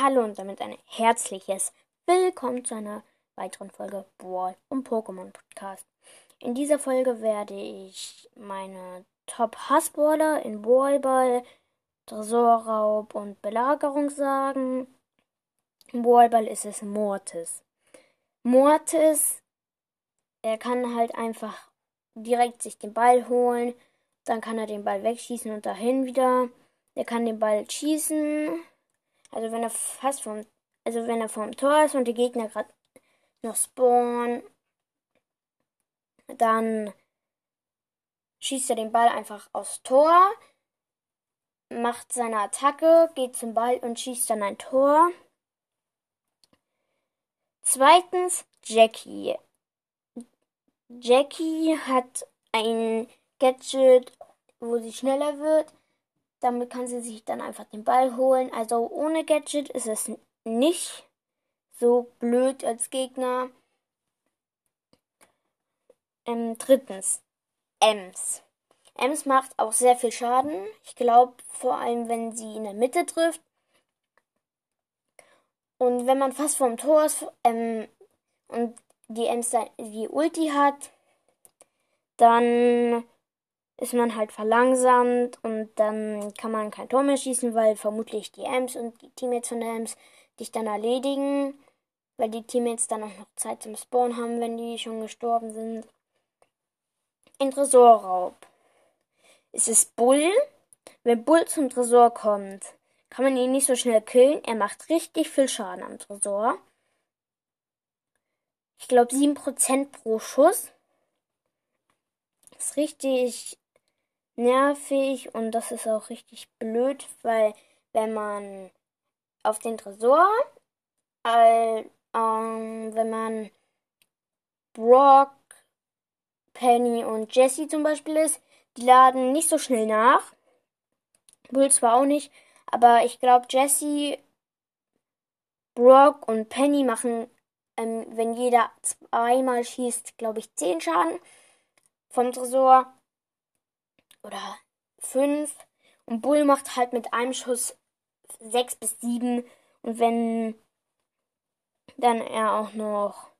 Hallo und damit ein herzliches Willkommen zu einer weiteren Folge Brawl und Pokémon Podcast. In dieser Folge werde ich meine Top Hassballer in Brawlball, Tresorraub und Belagerung sagen. Im Brawlball ist es Mortis. Mortis, er kann halt einfach direkt sich den Ball holen, dann kann er den Ball wegschießen und dahin wieder. Er kann den Ball schießen also wenn er fast vom, also wenn er vom Tor ist und die Gegner gerade noch spawnen, dann schießt er den Ball einfach aufs Tor, macht seine Attacke, geht zum Ball und schießt dann ein Tor. Zweitens Jackie. Jackie hat ein Gadget, wo sie schneller wird. Damit kann sie sich dann einfach den Ball holen. Also ohne Gadget ist es nicht so blöd als Gegner. Ähm, drittens, Ems. Ems macht auch sehr viel Schaden. Ich glaube, vor allem, wenn sie in der Mitte trifft. Und wenn man fast vorm Tor ist ähm, und die Ems die Ulti hat, dann ist man halt verlangsamt und dann kann man kein Tor mehr schießen, weil vermutlich die Ems und die Teammates von der Ems dich dann erledigen, weil die Teammates dann auch noch Zeit zum Spawn haben, wenn die schon gestorben sind. In Tresorraub ist es Bull. Wenn Bull zum Tresor kommt, kann man ihn nicht so schnell killen. Er macht richtig viel Schaden am Tresor. Ich glaube 7% pro Schuss. ist richtig nervig und das ist auch richtig blöd, weil wenn man auf den Tresor, äh, ähm, wenn man Brock, Penny und Jesse zum Beispiel ist, die laden nicht so schnell nach. Bull zwar auch nicht, aber ich glaube Jesse, Brock und Penny machen, ähm, wenn jeder zweimal schießt, glaube ich, 10 Schaden vom Tresor oder fünf. Und Bull macht halt mit einem Schuss sechs bis sieben. Und wenn dann er auch noch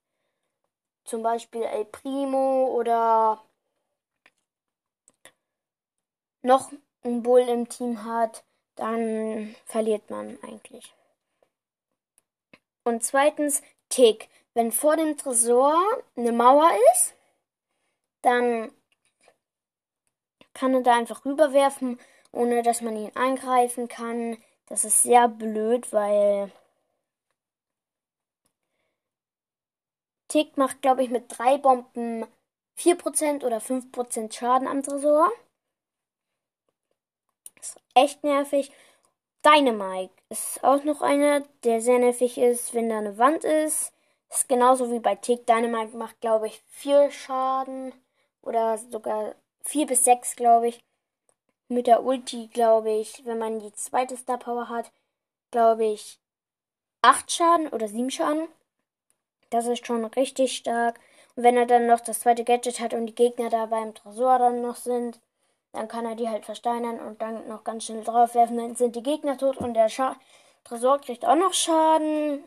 zum Beispiel El Primo oder noch ein Bull im Team hat, dann verliert man eigentlich. Und zweitens Tick. Wenn vor dem Tresor eine Mauer ist, dann kann er da einfach rüberwerfen, ohne dass man ihn angreifen kann. Das ist sehr blöd, weil Tick macht, glaube ich, mit drei Bomben 4% oder 5% Schaden am Tresor. Ist echt nervig. Dynamite ist auch noch einer, der sehr nervig ist, wenn da eine Wand ist. Ist genauso wie bei Tick. Dynamite macht, glaube ich, 4 Schaden oder sogar 4 bis 6, glaube ich. Mit der Ulti, glaube ich, wenn man die zweite Star Power hat, glaube ich, 8 Schaden oder 7 Schaden. Das ist schon richtig stark. Und wenn er dann noch das zweite Gadget hat und die Gegner da beim Tresor dann noch sind, dann kann er die halt versteinern und dann noch ganz schnell draufwerfen. Dann sind die Gegner tot und der Scha Tresor kriegt auch noch Schaden.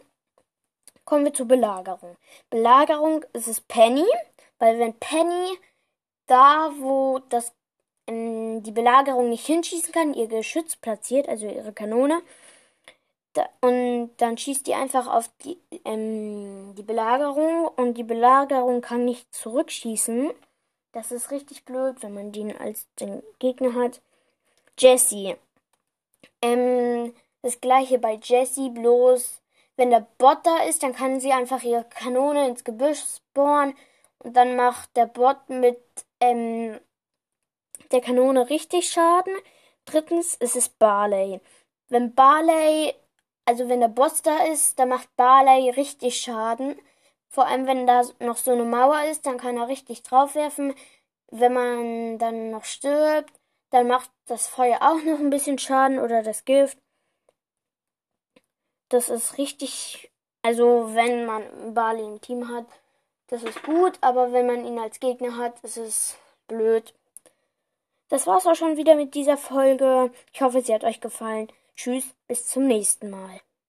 Kommen wir zur Belagerung. Belagerung ist es Penny, weil wenn Penny da, wo das ähm, die Belagerung nicht hinschießen kann, ihr Geschütz platziert, also ihre Kanone. Da, und dann schießt die einfach auf die, ähm, die Belagerung und die Belagerung kann nicht zurückschießen. Das ist richtig blöd, wenn man den als den Gegner hat. Jesse. Ähm, das gleiche bei Jesse, bloß wenn der Bot da ist, dann kann sie einfach ihre Kanone ins Gebüsch spawnen und dann macht der Bot mit ähm, der Kanone richtig Schaden. Drittens ist es Barley. Wenn Barley, also wenn der Boss da ist, dann macht Barley richtig Schaden. Vor allem, wenn da noch so eine Mauer ist, dann kann er richtig draufwerfen. Wenn man dann noch stirbt, dann macht das Feuer auch noch ein bisschen Schaden oder das Gift. Das ist richtig, also wenn man Barley im Team hat, das ist gut, aber wenn man ihn als Gegner hat, ist es blöd. Das war's auch schon wieder mit dieser Folge. Ich hoffe, sie hat euch gefallen. Tschüss, bis zum nächsten Mal.